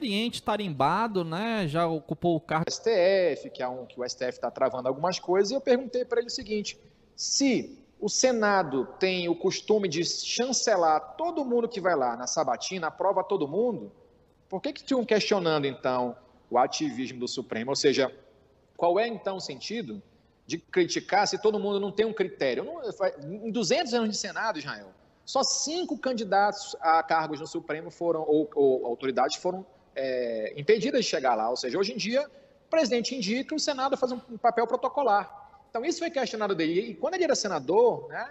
experiente, tarimbado, né? Já ocupou o cargo. STF, que é um que o STF está travando algumas coisas, e eu perguntei para ele o seguinte: se o Senado tem o costume de chancelar todo mundo que vai lá na sabatina, aprova todo mundo, por que que tinham questionando então o ativismo do Supremo? Ou seja, qual é então o sentido de criticar se todo mundo não tem um critério? Em 200 anos de Senado, Israel, só cinco candidatos a cargos no Supremo foram, ou, ou autoridades foram é, impedidas de chegar lá. Ou seja, hoje em dia, o presidente indica, o Senado faz um papel protocolar. Então, isso foi questionado dele. E quando ele era senador, né,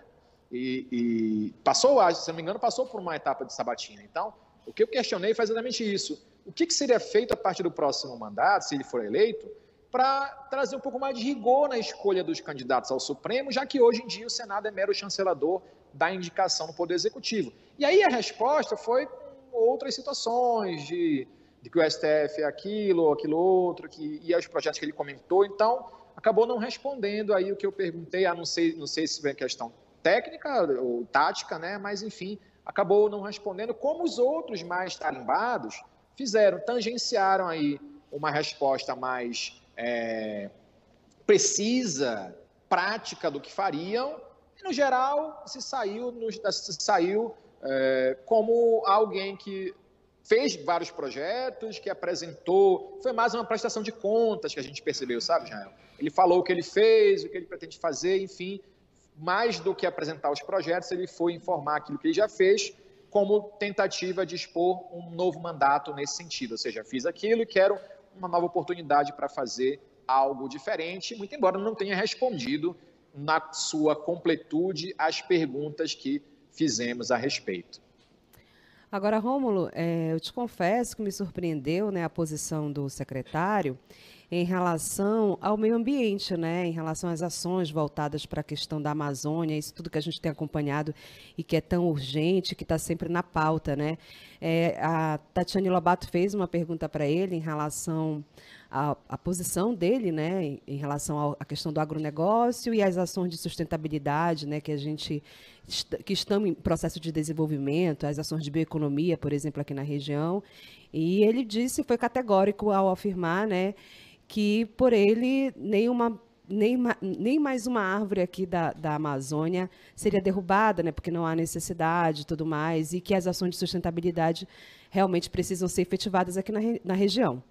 e, e passou, se não me engano, passou por uma etapa de sabatina. Então, o que eu questionei foi exatamente isso. O que, que seria feito a partir do próximo mandato, se ele for eleito, para trazer um pouco mais de rigor na escolha dos candidatos ao Supremo, já que hoje em dia o Senado é mero chancelador da indicação no Poder Executivo. E aí a resposta foi outras situações de, de que o STF é aquilo, aquilo outro, que, e os projetos que ele comentou. Então, acabou não respondendo aí o que eu perguntei, ah, não sei, não sei se foi questão técnica ou tática, né? Mas enfim, acabou não respondendo, como os outros mais tarimbados fizeram, tangenciaram aí uma resposta mais é, precisa, prática do que fariam, e no geral se saiu, se saiu é, como alguém que fez vários projetos, que apresentou, foi mais uma prestação de contas que a gente percebeu, sabe, Jael? Ele falou o que ele fez, o que ele pretende fazer, enfim, mais do que apresentar os projetos, ele foi informar aquilo que ele já fez, como tentativa de expor um novo mandato nesse sentido. Ou seja, fiz aquilo e quero uma nova oportunidade para fazer algo diferente, muito embora não tenha respondido na sua completude às perguntas que fizemos a respeito. Agora, Rômulo, é, eu te confesso que me surpreendeu né, a posição do secretário em relação ao meio ambiente, né, em relação às ações voltadas para a questão da Amazônia, isso tudo que a gente tem acompanhado e que é tão urgente, que está sempre na pauta. Né? É, a Tatiane Lobato fez uma pergunta para ele em relação à, à, posição dele né, em, em relação à questão do agronegócio e às ações de sustentabilidade né, que a gente que estão em processo de desenvolvimento, as ações de bioeconomia, por exemplo, aqui na região. E ele disse, foi categórico ao afirmar, né, que por ele nenhuma nem, nem mais uma árvore aqui da, da Amazônia seria derrubada, né, porque não há necessidade e tudo mais, e que as ações de sustentabilidade realmente precisam ser efetivadas aqui na, na região.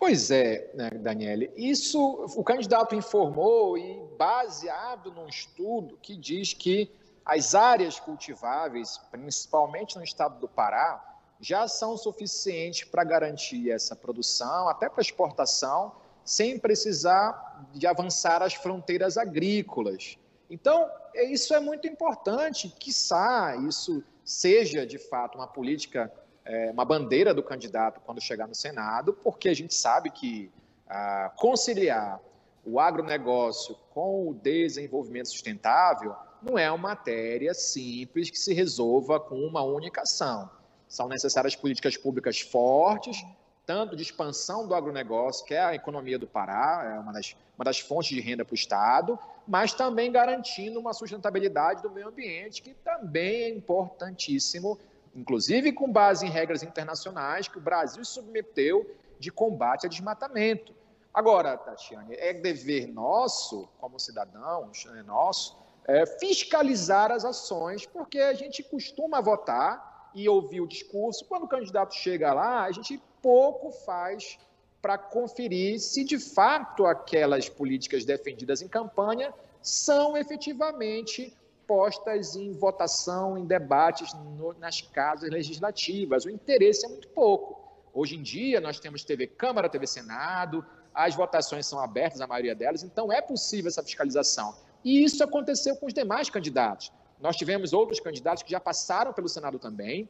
Pois é, né, Daniele, isso o candidato informou e baseado num estudo que diz que as áreas cultiváveis, principalmente no estado do Pará, já são suficientes para garantir essa produção, até para exportação, sem precisar de avançar as fronteiras agrícolas. Então, isso é muito importante, quiçá isso seja, de fato, uma política, é, uma bandeira do candidato quando chegar no Senado, porque a gente sabe que ah, conciliar o agronegócio com o desenvolvimento sustentável não é uma matéria simples que se resolva com uma única ação. São necessárias políticas públicas fortes, tanto de expansão do agronegócio, que é a economia do Pará, é uma das, uma das fontes de renda para o Estado, mas também garantindo uma sustentabilidade do meio ambiente, que também é importantíssimo, inclusive com base em regras internacionais que o Brasil submeteu de combate a desmatamento. Agora, Tatiane, é dever nosso, como cidadãos, é nosso, é fiscalizar as ações, porque a gente costuma votar e ouvir o discurso. Quando o candidato chega lá, a gente pouco faz para conferir se de fato aquelas políticas defendidas em campanha são efetivamente postas em votação, em debates no, nas casas legislativas. O interesse é muito pouco. Hoje em dia, nós temos TV Câmara, TV Senado, as votações são abertas, a maioria delas, então é possível essa fiscalização. E isso aconteceu com os demais candidatos. Nós tivemos outros candidatos que já passaram pelo Senado também,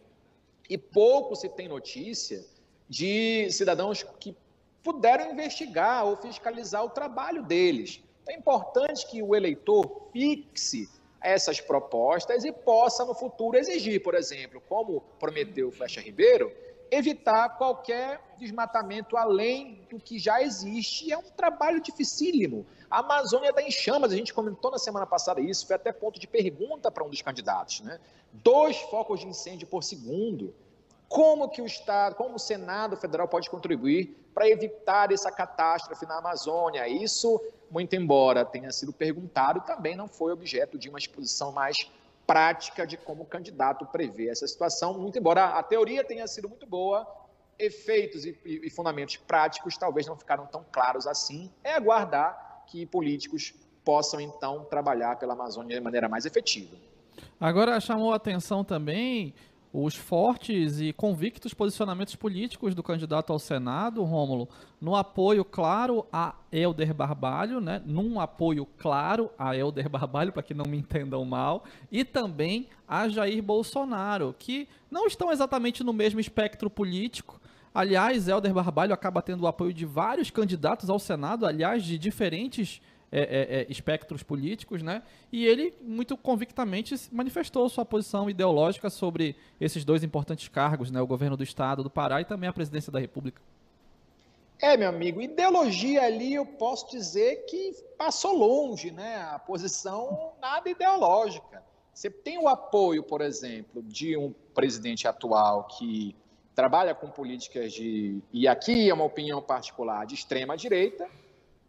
e pouco se tem notícia de cidadãos que puderam investigar ou fiscalizar o trabalho deles. É importante que o eleitor fixe essas propostas e possa no futuro exigir, por exemplo, como prometeu Flecha Ribeiro, evitar qualquer desmatamento além do que já existe. É um trabalho dificílimo. A Amazônia está em chamas, a gente comentou na semana passada isso, foi até ponto de pergunta para um dos candidatos. Né? Dois focos de incêndio por segundo. como que o Estado, como o Senado Federal pode contribuir para evitar essa catástrofe na Amazônia. Isso, muito embora tenha sido perguntado, também não foi objeto de uma exposição mais prática de como o candidato prevê essa situação, muito embora a teoria tenha sido muito boa, efeitos e, e fundamentos práticos talvez não ficaram tão claros assim. É aguardar que políticos possam então trabalhar pela Amazônia de maneira mais efetiva. Agora chamou a atenção também os fortes e convictos posicionamentos políticos do candidato ao Senado, Rômulo, no apoio claro a Helder Barbalho, né? num apoio claro a Helder Barbalho, para que não me entendam mal, e também a Jair Bolsonaro, que não estão exatamente no mesmo espectro político. Aliás, Helder Barbalho acaba tendo o apoio de vários candidatos ao Senado, aliás, de diferentes é, é, é, espectros políticos, né? E ele muito convictamente manifestou sua posição ideológica sobre esses dois importantes cargos, né? O governo do Estado do Pará e também a presidência da República. É, meu amigo, ideologia ali eu posso dizer que passou longe, né? A posição nada ideológica. Você tem o apoio, por exemplo, de um presidente atual que trabalha com políticas de, e aqui é uma opinião particular, de extrema direita,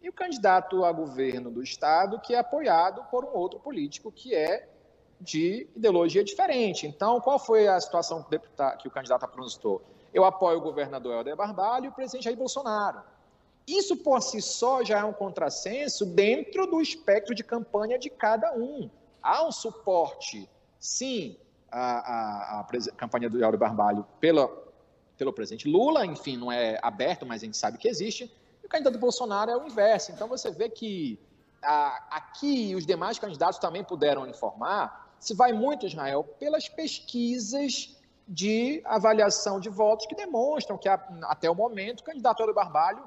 e o candidato a governo do Estado, que é apoiado por um outro político que é de ideologia diferente. Então, qual foi a situação que o, deputado, que o candidato apresentou? Eu apoio o governador Helder Barbalho e o presidente Jair Bolsonaro. Isso por si só já é um contrassenso dentro do espectro de campanha de cada um. Há um suporte, sim, à, à, à campanha do Helder Barbalho pela, pelo presidente Lula, enfim, não é aberto, mas a gente sabe que existe candidato Bolsonaro é o inverso. Então você vê que a, aqui os demais candidatos também puderam informar, se vai muito, Israel, pelas pesquisas de avaliação de votos que demonstram que até o momento o candidato Euro Barbalho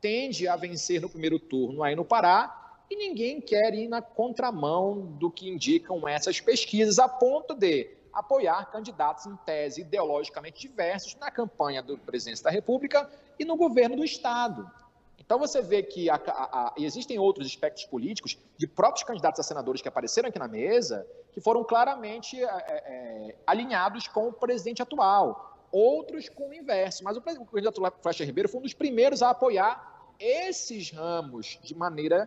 tende a vencer no primeiro turno aí no Pará e ninguém quer ir na contramão do que indicam essas pesquisas, a ponto de apoiar candidatos em tese ideologicamente diversos na campanha do presidente da República e no governo do Estado. Então você vê que a, a, a, existem outros aspectos políticos de próprios candidatos a senadores que apareceram aqui na mesa que foram claramente é, é, alinhados com o presidente atual, outros com o inverso. Mas o, o candidato Flecha Ribeiro foi um dos primeiros a apoiar esses ramos de maneira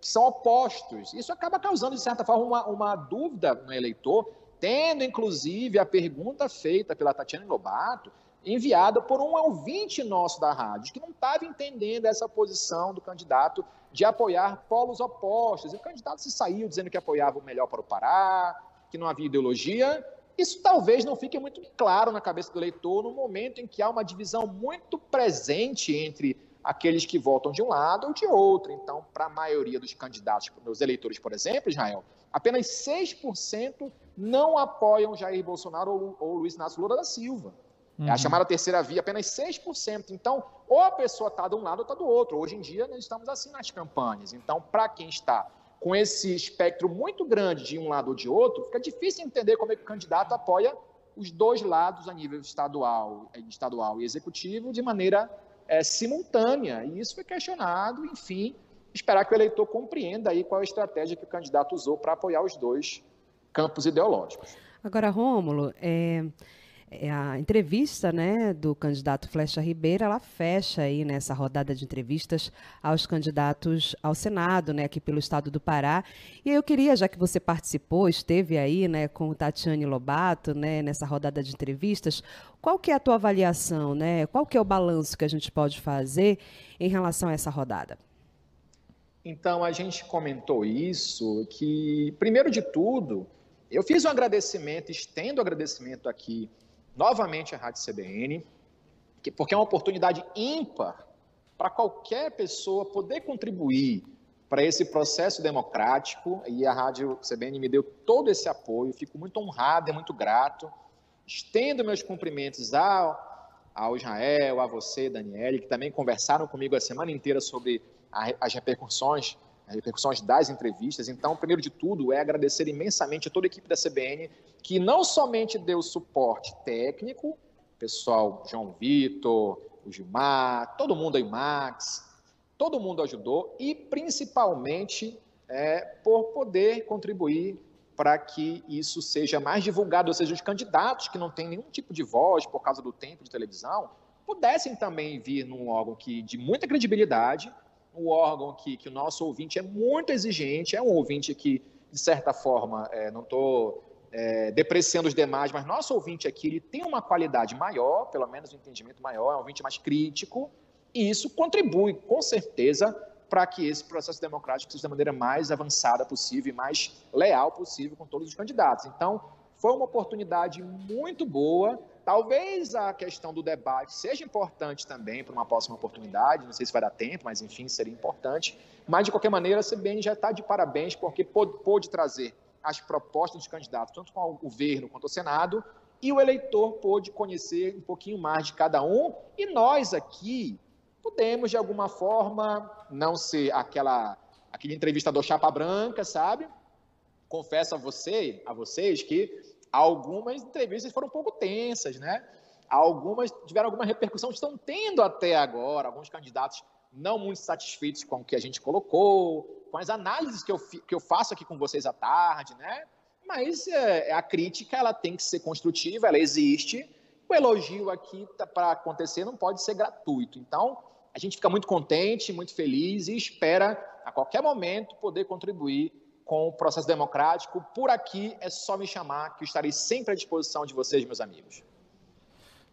que são opostos. Isso acaba causando, de certa forma, uma, uma dúvida no eleitor, tendo inclusive a pergunta feita pela Tatiana Lobato enviada por um ouvinte nosso da rádio, que não estava entendendo essa posição do candidato de apoiar polos opostos. E o candidato se saiu dizendo que apoiava o melhor para o Pará, que não havia ideologia. Isso talvez não fique muito claro na cabeça do eleitor no momento em que há uma divisão muito presente entre aqueles que votam de um lado ou de outro. Então, para a maioria dos candidatos, dos eleitores, por exemplo, Israel, apenas 6% não apoiam Jair Bolsonaro ou, ou Luiz Inácio Lula da Silva. Uhum. É a chamada terceira via, apenas 6%. Então, ou a pessoa está de um lado ou está do outro. Hoje em dia, nós estamos assim nas campanhas. Então, para quem está com esse espectro muito grande de um lado ou de outro, fica difícil entender como é que o candidato apoia os dois lados a nível estadual, estadual e executivo de maneira é, simultânea. E isso foi questionado, enfim, esperar que o eleitor compreenda aí qual a estratégia que o candidato usou para apoiar os dois campos ideológicos. Agora, Rômulo, é, é, a entrevista né, do candidato Flecha Ribeiro, ela fecha aí nessa rodada de entrevistas aos candidatos ao Senado, né, aqui pelo estado do Pará. E eu queria, já que você participou, esteve aí né, com o Tatiane Lobato né, nessa rodada de entrevistas, qual que é a tua avaliação, né? Qual que é o balanço que a gente pode fazer em relação a essa rodada? Então, a gente comentou isso, que, primeiro de tudo, eu fiz um agradecimento, estendo o agradecimento aqui novamente a Rádio CBN, porque é uma oportunidade ímpar para qualquer pessoa poder contribuir para esse processo democrático e a Rádio CBN me deu todo esse apoio, fico muito honrado e muito grato. Estendo meus cumprimentos ao, ao Israel, a você, Daniele, que também conversaram comigo a semana inteira sobre a, as repercussões repercussões das entrevistas. Então, primeiro de tudo, é agradecer imensamente a toda a equipe da CBN, que não somente deu suporte técnico, pessoal João Vitor, o Gilmar, todo mundo aí, Max, todo mundo ajudou, e principalmente é, por poder contribuir para que isso seja mais divulgado, ou seja, os candidatos que não têm nenhum tipo de voz por causa do tempo de televisão pudessem também vir num órgão que de muita credibilidade, um órgão que, que o nosso ouvinte é muito exigente, é um ouvinte que, de certa forma, é, não estou é, depreciando os demais, mas nosso ouvinte aqui ele tem uma qualidade maior, pelo menos um entendimento maior, é um ouvinte mais crítico, e isso contribui, com certeza, para que esse processo democrático seja da maneira mais avançada possível e mais leal possível com todos os candidatos. Então, foi uma oportunidade muito boa. Talvez a questão do debate seja importante também para uma próxima oportunidade. Não sei se vai dar tempo, mas enfim, seria importante. Mas, de qualquer maneira, a CBN já está de parabéns, porque pôde, trazer as propostas dos candidatos, tanto com o governo quanto o Senado, e o eleitor pôde conhecer um pouquinho mais de cada um. E nós aqui, podemos, de alguma forma, não ser aquela aquele entrevistador chapa branca, sabe? Confesso a você, a vocês que algumas entrevistas foram um pouco tensas, né? Algumas tiveram alguma repercussão, estão tendo até agora, alguns candidatos não muito satisfeitos com o que a gente colocou, com as análises que eu, que eu faço aqui com vocês à tarde, né? Mas é, a crítica ela tem que ser construtiva, ela existe. O elogio aqui tá, para acontecer não pode ser gratuito. Então, a gente fica muito contente, muito feliz e espera, a qualquer momento, poder contribuir com o processo democrático. Por aqui é só me chamar, que eu estarei sempre à disposição de vocês, meus amigos.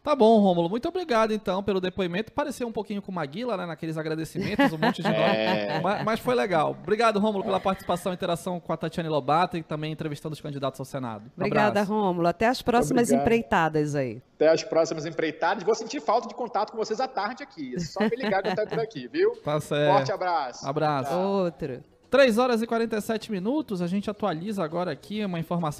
Tá bom, Rômulo. Muito obrigado, então, pelo depoimento. Pareceu um pouquinho com Maguila, né? Naqueles agradecimentos, um monte de nome. É... Mas, mas, foi legal. Obrigado, Rômulo, pela participação e interação com a Tatiane Lobato e também entrevistando os candidatos ao Senado. Obrigada, Rômulo. Até as próximas Obrigado. empreitadas aí. Até as próximas empreitadas. Vou sentir falta de contato com vocês à tarde aqui. É só me ligar que eu estou por aqui, viu? Tá certo. Forte abraço. Abraço. Outro. 3 horas e 47 minutos. A gente atualiza agora aqui uma informação.